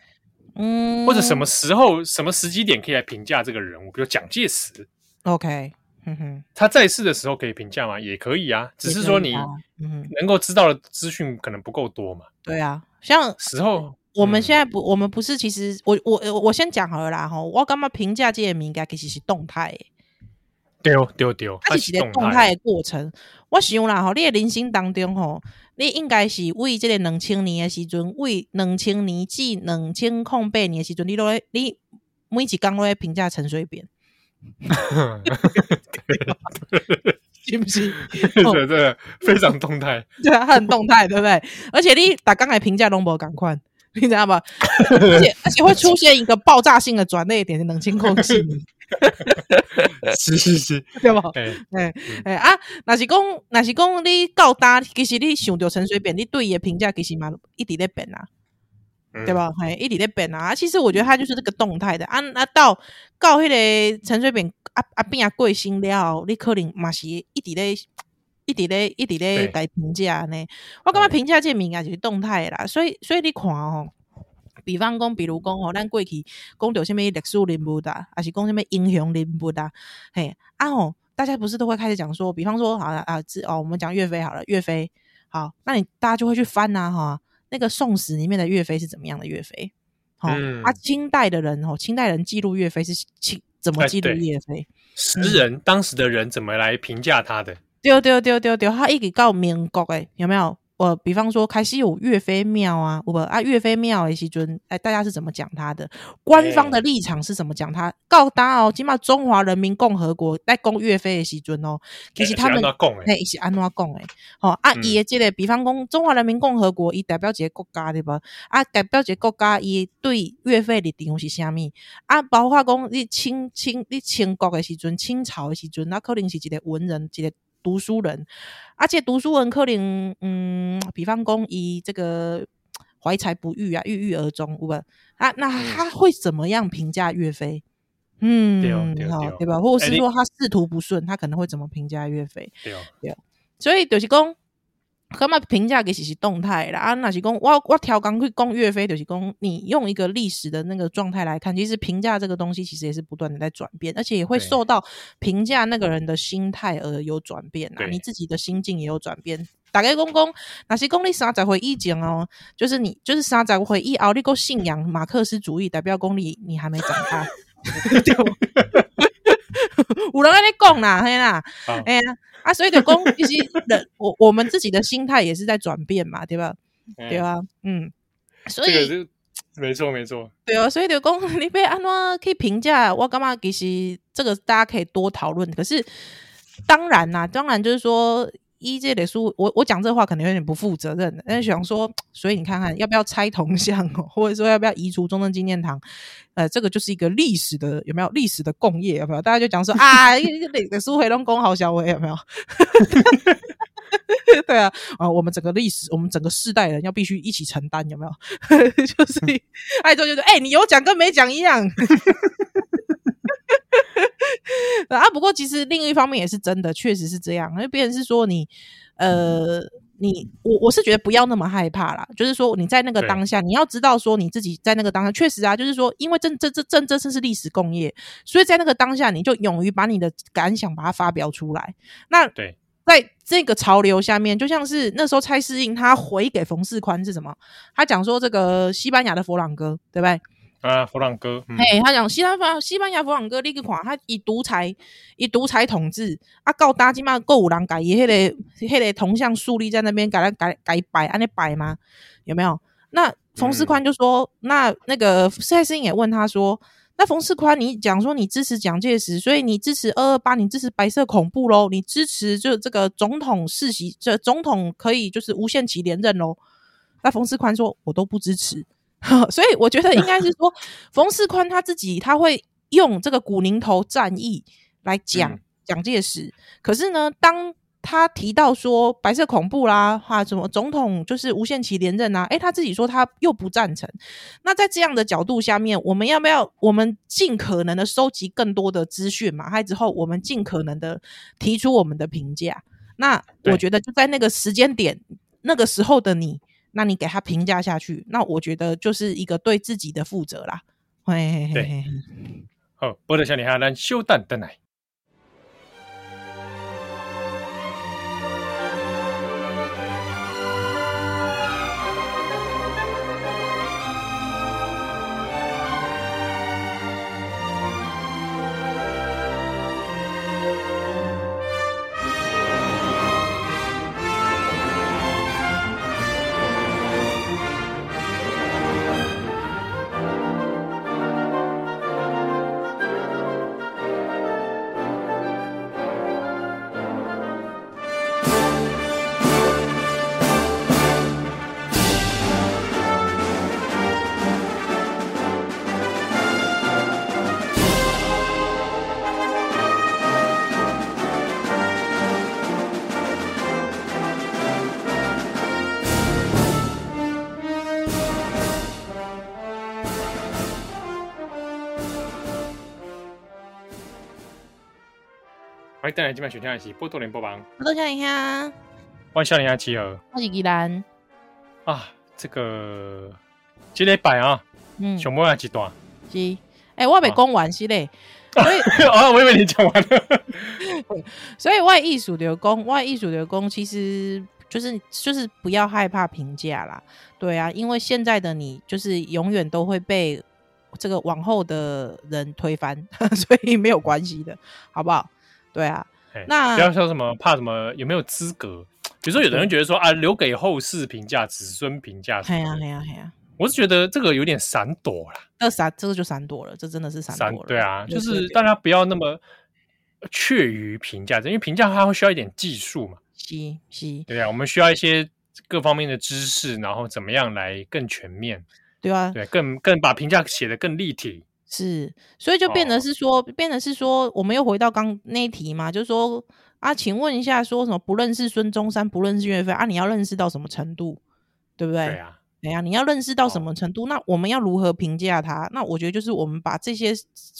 嗯，或者什么时候、什么时机点可以来评价这个人物？比如蒋介石，OK，嗯哼，他在世的时候可以评价吗？也可以啊，只是说你能够知道的资讯可能不够多嘛。对啊，像时候我们现在不，我们不是，其实我我我先讲好了啦哈，我干嘛评价这些名？该其实是动态。对对对，它是一个动态的过程。我想啦吼，你的人生当中吼，你应该是为这个两千年的时阵，为两千年至两千零八年的时阵，你都会你每一工都会评价陈水扁，(laughs) 是不是？(laughs) 对对，非常动态，(laughs) 对啊，很动态，对不对？而且你打刚才评价拢无共款，你知道吧？(laughs) 而且而且会出现一个爆炸性的转捩点，两千零四年。是是是，(laughs) 对吧？哎哎哎啊！那是讲，那是讲，你够大，其实你想到陈水扁，你对伊的评价其实嘛一直在变啊，嗯、对吧？嘿，一直在变啊。其实我觉得他就是这个动态的啊。那到到迄个陈水扁啊啊变啊贵姓了，你可能嘛是一直在一直咧一直咧在评价呢。我感觉评价这名啊就是动态啦，所以所以你看哦，比方讲，比如讲哦，咱过去讲到什么历史人物的，还是讲什么英雄人物的，嘿啊吼，大家不是都会开始讲说，比方说好了啊，这哦，我们讲岳飞好了，岳飞好，那你大家就会去翻呐哈，那个宋史里面的岳飞是怎么样的岳飞？好、嗯，啊，清代的人哦，清代人记录岳飞是清怎么记录岳飞？诗人、嗯、当时的人怎么来评价他的？对对对对对，他一直到民国诶，有没有？我比方说，开始有岳飞庙啊，我啊岳飞庙诶时阵，哎，大家是怎么讲他的？官方的立场是怎么讲他？告达哦，起码中华人民共和国在攻岳飞的时阵哦，其实他们哎是安怎讲诶？好啊，伊诶，即个比方讲中华人民共和国，伊代表一个国家对吧？啊，代表一个国家，伊对岳飞的定位是啥物？啊，包括讲你清清你清国的时阵，清朝的时阵，那可能是一个文人，一个。读书人，而且读书人可能，嗯，比方公以这个怀才不遇啊，郁郁而终，对吧？啊，那他会怎么样评价岳飞？嗯，对好，对吧？或者是说他仕途不顺，他可能会怎么评价岳飞？对，对，所以就是讲。干嘛评价给其实动态啦啊？那是讲我我调刚去讲岳飞，就是讲你用一个历史的那个状态来看，其实评价这个东西其实也是不断的在转变，而且也会受到评价那个人的心态而有转变啊。你自己的心境也有转变。大概公公，那些公你三十回忆前哦，就是你就是三十岁以后，你够信仰马克思主义，代表公你你还没长大。(laughs) (laughs) 有人跟你讲啦，嘿啦，哎呀。啊，所以就讲，(laughs) 其实人我我们自己的心态也是在转变嘛，对吧？嗯、对吧？嗯，所以这个没错没错，对啊，所以就讲 (laughs) 你被安怎可以评价，我干嘛？其实这个大家可以多讨论。可是当然啦，当然就是说。一这类书，我我讲这话可能有点不负责任，但是想说，所以你看看要不要拆铜像，或者说要不要移除中正纪念堂？呃，这个就是一个历史的有没有历史的共业有没有？大家就讲说啊，这个书回龙宫好小伟有没有？(laughs) 对啊，啊，我们整个历史，我们整个世代人要必须一起承担有没有？(laughs) 就是爱做就是哎、欸，你有讲跟没讲一样。(laughs) 啊，不过其实另一方面也是真的，确实是这样。因为别人是说你，呃，你我我是觉得不要那么害怕啦。就是说你在那个当下，你要知道说你自己在那个当下，确实啊，就是说，因为这这这这这是历史共业，所以在那个当下，你就勇于把你的感想把它发表出来。那对，在这个潮流下面，就像是那时候蔡适应他回给冯世宽是什么？他讲说这个西班牙的佛朗哥，对不对？啊，佛朗哥，嘿、他讲西班牙西班牙佛朗哥，你去看他以独裁以独裁统治，啊，到大金嘛，够有人改伊迄个迄个铜像树立在那边，改来改改摆，安尼摆吗？有没有？那冯世宽就说，那那个蔡适应也问他说，那冯世宽，你讲说你支持蒋介石，所以你支持二二八，你支持白色恐怖喽？你支持就这个总统世袭，这总统可以就是无限期连任喽？那冯世宽说，我都不支持。(laughs) 所以我觉得应该是说，冯世宽他自己他会用这个古宁头战役来讲蒋介石。可是呢，当他提到说白色恐怖啦，哈，什么总统就是无限期连任啊，诶，他自己说他又不赞成。那在这样的角度下面，我们要不要我们尽可能的收集更多的资讯嘛？还之后我们尽可能的提出我们的评价。那我觉得就在那个时间点，那个时候的你。那你给他评价下去，那我觉得就是一个对自己的负责啦。嘿嘿嘿嘿，好，波特小女孩，咱稍等等来。欢迎带来今晚选项一起波多连播榜。波多笑脸虾，欢迎笑脸虾集合。我是宜兰啊，这个这礼拜啊，嗯，熊猫几段？是，哎、欸，我没讲完是嘞，(laughs) 所以啊，我以为你讲完了。(laughs) 所以外艺术流工，外艺术流工，其实就是就是不要害怕评价啦。对啊，因为现在的你就是永远都会被这个往后的人推翻，(laughs) 所以没有关系的，好不好？对啊，那不要说什么怕什么有没有资格，比如说有的人觉得说啊，留给后世评价、子孙评价。哎呀哎呀哎呀，我是觉得这个有点闪躲了。那闪这个就闪躲了，这真的是闪躲了。对啊，就是大家不要那么怯于评价，因为评价它会需要一点技术嘛。是是，对啊，我们需要一些各方面的知识，然后怎么样来更全面。对啊，对，更更把评价写得更立体。是，所以就变得是说，哦、变得是说，我们又回到刚那一题嘛，就是说啊，请问一下，说什么不认识孙中山，不认识岳飞啊？你要认识到什么程度，对不对？对啊，对啊，你要认识到什么程度？哦、那我们要如何评价他？那我觉得就是我们把这些，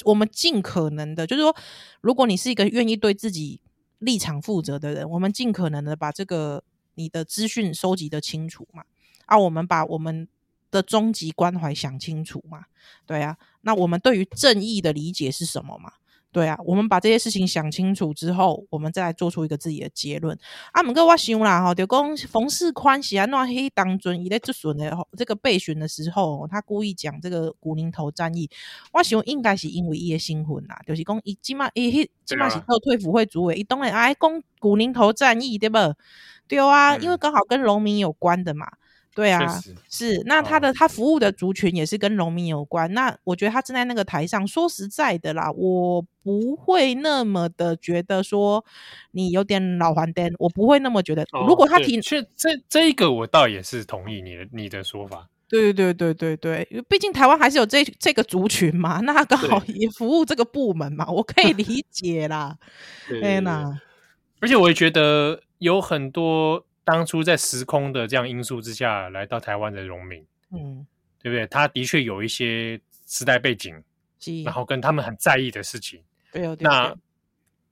我们尽可能的，就是说，如果你是一个愿意对自己立场负责的人，我们尽可能的把这个你的资讯收集的清楚嘛。啊，我们把我们。的终极关怀想清楚嘛？对啊，那我们对于正义的理解是什么嘛？对啊，我们把这些事情想清楚之后，我们再来做出一个自己的结论。啊，毋过我想啦，吼，就讲冯世宽喜安那黑当尊，伊在质询的这个备询的时候，他故意讲这个古宁头战役，我想应该是因为伊的身份啦，就是讲伊起码伊迄起码是特退辅会主委，伊当然爱讲古宁头战役对不？对啊，嗯、因为刚好跟农民有关的嘛。对啊，是那他的、哦、他服务的族群也是跟农民有关。那我觉得他站在那个台上，说实在的啦，我不会那么的觉得说你有点老黄灯，我不会那么觉得。哦、如果他提，这这这一个我倒也是同意你的你的说法。对对对对对，因为毕竟台湾还是有这这个族群嘛，那他刚好也服务这个部门嘛，我可以理解啦。(laughs) 对呐，而且我也觉得有很多。当初在时空的这样因素之下来到台湾的农民，嗯，对不对？他的确有一些时代背景，然后跟他们很在意的事情，对哦。那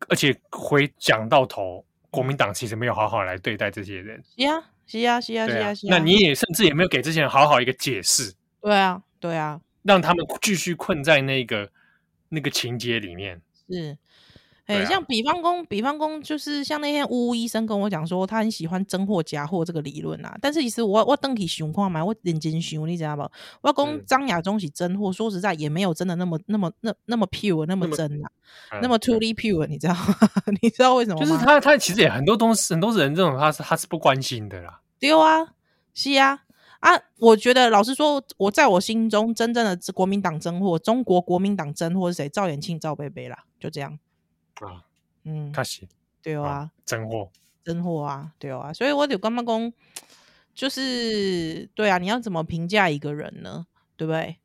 而且回讲到头，国民党其实没有好好来对待这些人，是啊，是啊，是啊，是啊，是啊。那你也甚至也没有给这些人好好一个解释，对啊，对啊，让他们继续困在那个那个情节里面，是。哎，像比方公，比方公，就是像那天巫医生跟我讲说，他很喜欢真货假货这个理论啊。但是其实我我登起想看嘛，我认真熊，你知道不？我讲张亚中是真货，说实在也没有真的那么那么那那么 pure 那么真啊，那么 truly pure，你知道吗？(laughs) 你知道为什么？就是他他其实也很多东西，很多人这种他是他是不关心的啦。对啊，是啊啊！我觉得老实说，我在我心中真正的国民党真货，中国国民党真货是谁？赵延庆、赵贝贝啦，就这样。啊，嗯，确实，对啊，真货，真货啊，对啊，所以我就干嘛讲，就是对啊，你要怎么评价一个人呢？对不对？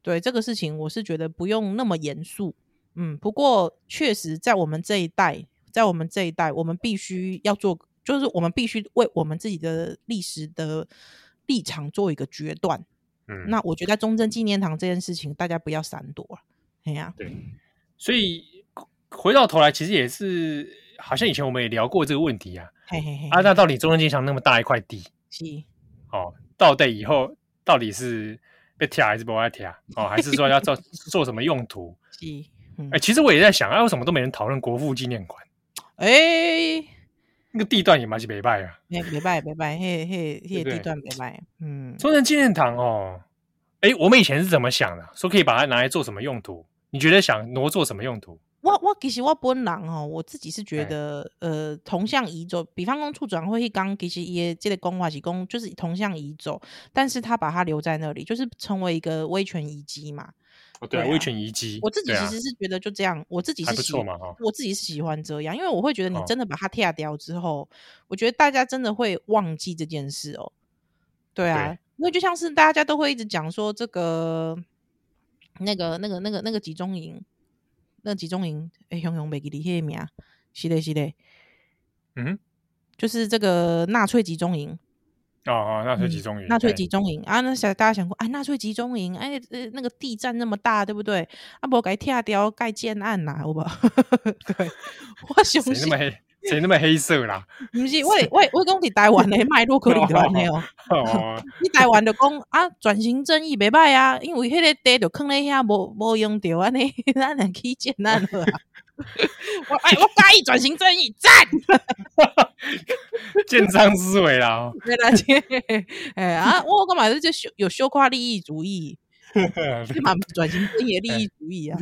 对这个事情，我是觉得不用那么严肃，嗯，不过确实在我们这一代，在我们这一代，我们必须要做，就是我们必须为我们自己的历史的立场做一个决断。嗯，那我觉得在中正纪念堂这件事情，大家不要闪躲了，哎呀，对，所以。回到头来，其实也是好像以前我们也聊过这个问题啊。嘿嘿嘿啊，那到底中正纪念堂那么大一块地，是哦，到底以后到底是被贴还是不被贴哦，(laughs) 还是说要做做什么用途？是，哎、嗯欸，其实我也在想，啊，为什么都没人讨论国父纪念馆？哎、欸，那个地段也蛮是北败啊，没没败北败，嘿嘿嘿，地段北败。嗯，中正纪念堂哦，哎、欸，我们以前是怎么想的？说可以把它拿来做什么用途？你觉得想挪做什么用途？我我其实我本人哦，我自己是觉得，欸、呃，同向移走，比方说处长会刚其实也这个公话是公，就是同向移走，但是他把它留在那里，就是成为一个威权遗迹嘛。哦，对，威权遗迹。我自己其实是觉得就这样，啊、我自己是喜欢，我自己是喜欢这样，因为我会觉得你真的把它踢掉之后，哦、我觉得大家真的会忘记这件事哦。对啊，对因为就像是大家都会一直讲说这个，那个、那个、那个、那个集中营。那集中营，哎，熊熊没给你黑名，是的，是的，嗯，就是这个纳粹集中营，哦哦，纳粹集中营，纳粹集中营啊！那想大家想过，哎，纳粹集中营，哎，呃，那个地震那么大，对不对？啊，不该拆掉盖建案呐，好不好？(laughs) 对，(laughs) 我相信。谁那么黑？谁那么黑色啦？(laughs) 不是，我我我讲是台湾的脉络可能 (laughs) 的哦。(laughs) 哦，你台湾就讲啊，转型正义没败啊，因为迄个地就坑了遐，无无用掉安尼，咱能去建案了。我哎，我介意转型正义，赞！建章思维啦，对啦，哎啊，我干嘛是就修有修夸利益主义，嘛转型正义利益主义啊？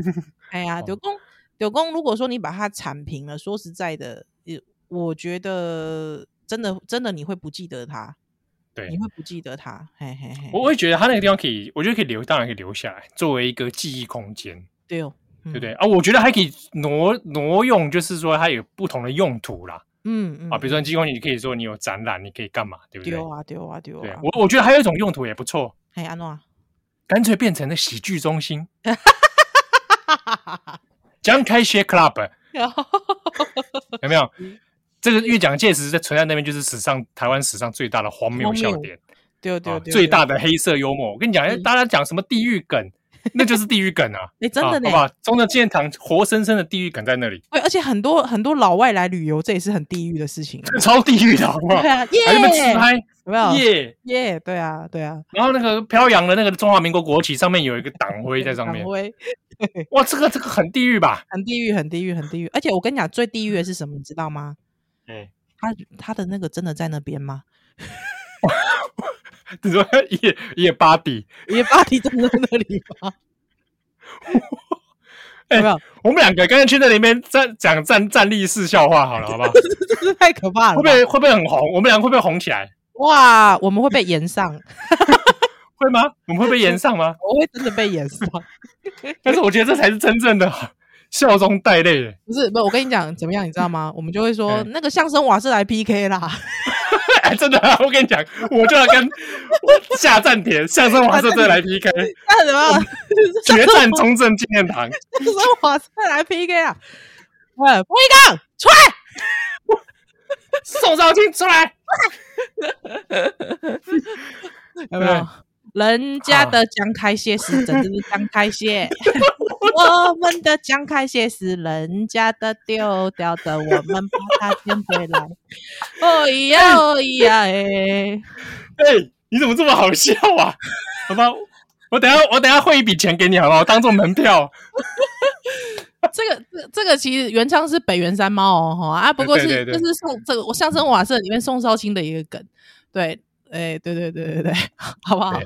哎呀，刘工，刘工，如果说你把它铲平了，说实在的，我觉得真的真的你会不记得他，对，你会不记得他，嘿嘿嘿，我会觉得他那个地方可以，我觉得可以留，当然可以留下来，作为一个记忆空间，对哦。对不对啊？我觉得还可以挪挪用，就是说它有不同的用途啦。嗯嗯啊，比如说机关，你可以说你有展览，你可以干嘛？对不对？丢啊丢啊丢啊！我我觉得还有一种用途也不错。嘿，安诺，干脆变成了喜剧中心。(laughs) 江开些 club (laughs) 有没有？这个越蒋介石在存在那边，就是史上台湾史上最大的荒谬笑点。对对对，最大的黑色幽默。我跟你讲，大家讲什么地狱梗？(laughs) 那就是地狱梗啊！哎，真的呢，好吧，中正纪念堂活生生的地狱梗在那里。对，而且很多很多老外来旅游，这也是很地狱的事情，(laughs) 超地狱的，好不好？对啊，耶，还那么自拍，有没有？耶耶，对啊，对啊。然后那个飘扬的那个中华民国国旗上面有一个党徽在上面。哇，这个这个很地狱吧？很地狱，很地狱，很地狱。而且我跟你讲，最地狱的是什么？你知道吗？哎，他他的那个真的在那边吗？(laughs) 你说叶叶巴迪，(laughs) 叶巴迪真的在那里吗？(laughs) 哎，我们两个刚才去那里面站讲站站立式笑话好了，好不好？太可怕了，会不会会不会很红？我们两个会不会红起来？哇，我们会被延上，会吗？我们会被延上吗？我会真的被延上，但是我觉得这才是真正的笑中带泪。不是，不是，我跟你讲怎么样，你知道吗？(laughs) 我们就会说那个相声瓦是来 PK 啦。(laughs) 哎，真的，我跟你讲，我就要跟 (laughs) 下站点相声瓦舍队来 PK，那什么决战中正纪念堂，相声瓦舍来 PK 啊！哎，郭一刚出来，宋少卿出来，有没有？人家的江开蟹是真的是蒋介石，(laughs) 我们的江开蟹是人家的丢掉的，我们把它捡回来。哦呀哦呀哎！哎，你怎么这么好笑啊？好吧，我等下我等下汇一笔钱给你，好不好？当做门票。这个这这个其实原唱是北原山猫哦，哈啊，不过是就是宋这个我相声瓦舍里面宋少卿的一个梗，对。哎，对对对对对，好不好？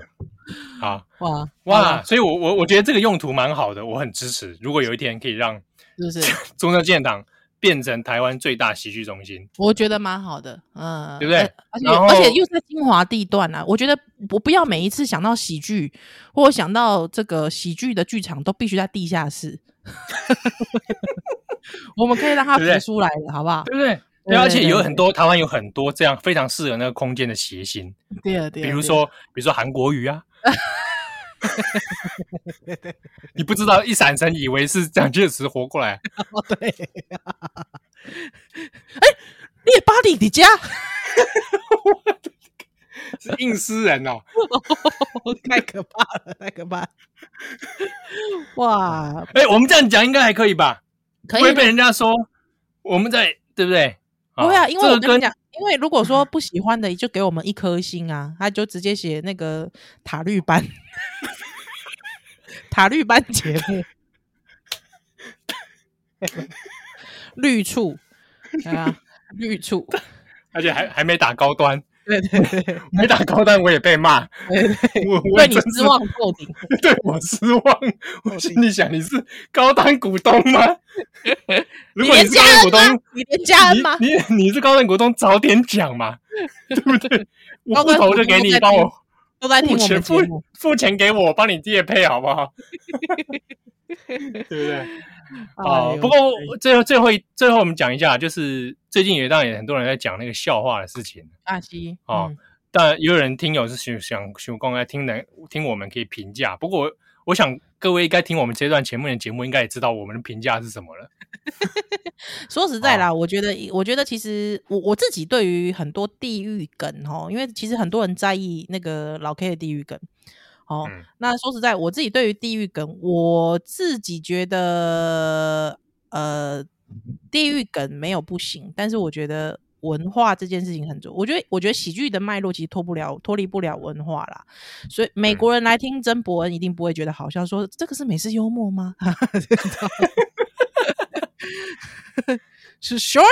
好哇哇，所以我我我觉得这个用途蛮好的，我很支持。如果有一天可以让就是中正纪念堂变成台湾最大喜剧中心，我觉得蛮好的，嗯，对不对？而且而且又在精华地段啊，我觉得我不要每一次想到喜剧或想到这个喜剧的剧场都必须在地下室，(laughs) 我们可以让它浮出来的，好不好？对不对？对，而且有很多台湾有很多这样非常适合那个空间的谐星，对啊，对啊，比如说比如说韩国瑜啊，(laughs) 你不知道一闪神以为是蒋介石活过来，(laughs) 哦对，(laughs) 哎，你也巴黎的家，是应诗人哦，太可怕了，太可怕，哇，哎，我们这样讲应该还可以吧？可以，不会被人家说我们在对不对？不会啊，因为我跟你讲，因为如果说不喜欢的，就给我们一颗星啊，他就直接写那个塔绿班，(laughs) 塔绿班节目，绿处啊，绿处，(laughs) 而且还还没打高端。对对对，(laughs) 没打高端我也被骂，(laughs) 对 (laughs) 对，我对你失望透顶，对我失望。我心里想，你是高端股东吗？如果你是高端股东，你连家恩吗？你你是高端股东，早点讲嘛，对不对？我不投就给你，帮我都在听我们节目，付钱给我，帮你借配好不好？对不对？好，不过最后最后最后我们讲一下，就是最近也当然也很多人在讲那个笑话的事情。阿西啊，但也有人听友是想想想公来听的听我们可以评价。不过我想各位应该听我们这段前面的节目，应该也知道我们的评价是什么了。(laughs) 说实在啦，哦、我觉得，我觉得其实我我自己对于很多地域梗哦，因为其实很多人在意那个老 K 的地域梗。哦，嗯、那说实在，我自己对于地域梗，我自己觉得，呃，地域梗没有不行，但是我觉得文化这件事情很重要。我觉得，我觉得喜剧的脉络其实脱不了、脱离不了文化啦。所以美国人来听曾伯恩一定不会觉得好笑，说这个是美式幽默吗？(laughs) 是 sure。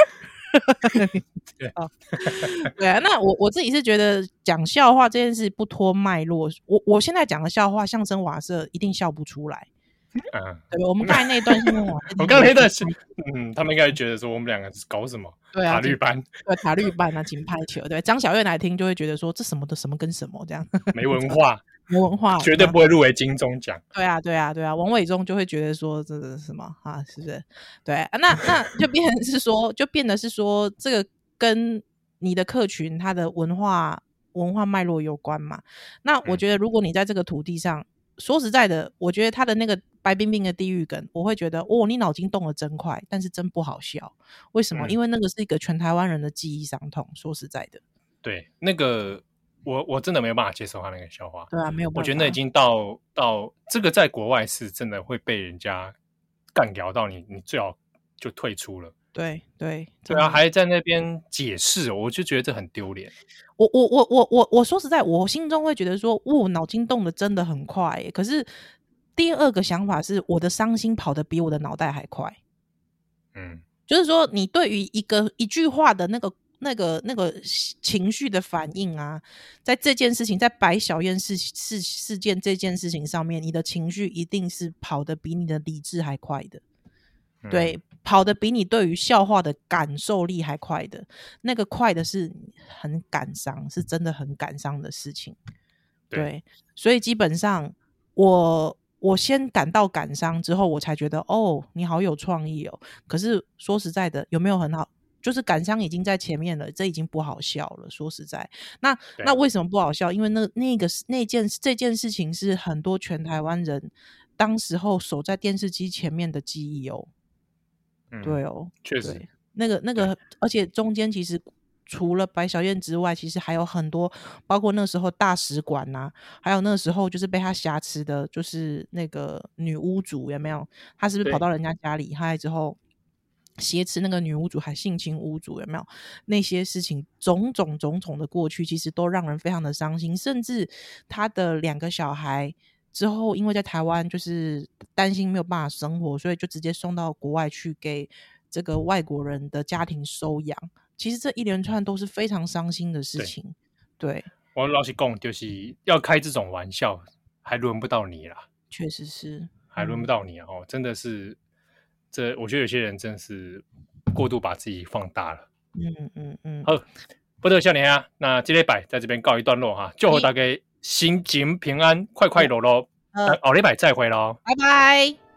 对啊，(laughs) 对啊，那我我自己是觉得讲笑话这件事不脱脉络，我我现在讲的笑话，相声瓦舍一定笑不出来。嗯，对，我们刚才那段相声瓦舍，我刚才那段是，嗯，他们应该觉得说我们两个是搞什么？(laughs) 对啊，塔绿班，对塔绿班啊，金拍球，对张小月来听就会觉得说这什么的什么跟什么这样，没文化。(laughs) 没文化绝对不会入围金钟奖。对啊，对啊，对啊，王伟忠就会觉得说这是什么啊？是不是？对啊，那那就变成是说，就变得是说，这个跟你的客群他的文化文化脉络有关嘛？那我觉得，如果你在这个土地上，嗯、说实在的，我觉得他的那个白冰冰的地狱梗，我会觉得哦，你脑筋动得真快，但是真不好笑。为什么？嗯、因为那个是一个全台湾人的记忆伤痛。说实在的，对那个。我我真的没有办法接受他那个笑话，对啊，没有办法。我觉得那已经到到这个在国外是真的会被人家干掉到你，你最好就退出了。对对对啊，还在那边解释，我就觉得这很丢脸。我我我我我我说实在，我心中会觉得说，我脑筋动的真的很快。可是第二个想法是，我的伤心跑得比我的脑袋还快。嗯，就是说，你对于一个一句话的那个。那个那个情绪的反应啊，在这件事情，在白小燕事事事件这件事情上面，你的情绪一定是跑得比你的理智还快的，嗯、对，跑得比你对于笑话的感受力还快的，那个快的是很感伤，是真的很感伤的事情，对，对，所以基本上我我先感到感伤之后，我才觉得哦，你好有创意哦，可是说实在的，有没有很好？就是感伤已经在前面了，这已经不好笑了。说实在，那那为什么不好笑？因为那那个那件这件事情是很多全台湾人当时候守在电视机前面的记忆哦。嗯、对哦，确实，那个那个，而且中间其实除了白小燕之外，其实还有很多，包括那时候大使馆呐、啊，还有那时候就是被他挟持的，就是那个女屋主有没有？他是不是跑到人家家里，他之后？挟持那个女屋主，还性侵屋主，有没有那些事情？种种种种的过去，其实都让人非常的伤心。甚至他的两个小孩之后，因为在台湾就是担心没有办法生活，所以就直接送到国外去给这个外国人的家庭收养。其实这一连串都是非常伤心的事情。对，对我老实讲，就是要开这种玩笑，还轮不到你啦。确实是，还轮不到你哦，真的是。这我觉得有些人真是过度把自己放大了。嗯嗯嗯，嗯好，不得笑脸啊！那今天拜在这边告一段落哈，祝福大家心情平安，快快乐乐。好，下礼拜再会喽，拜拜。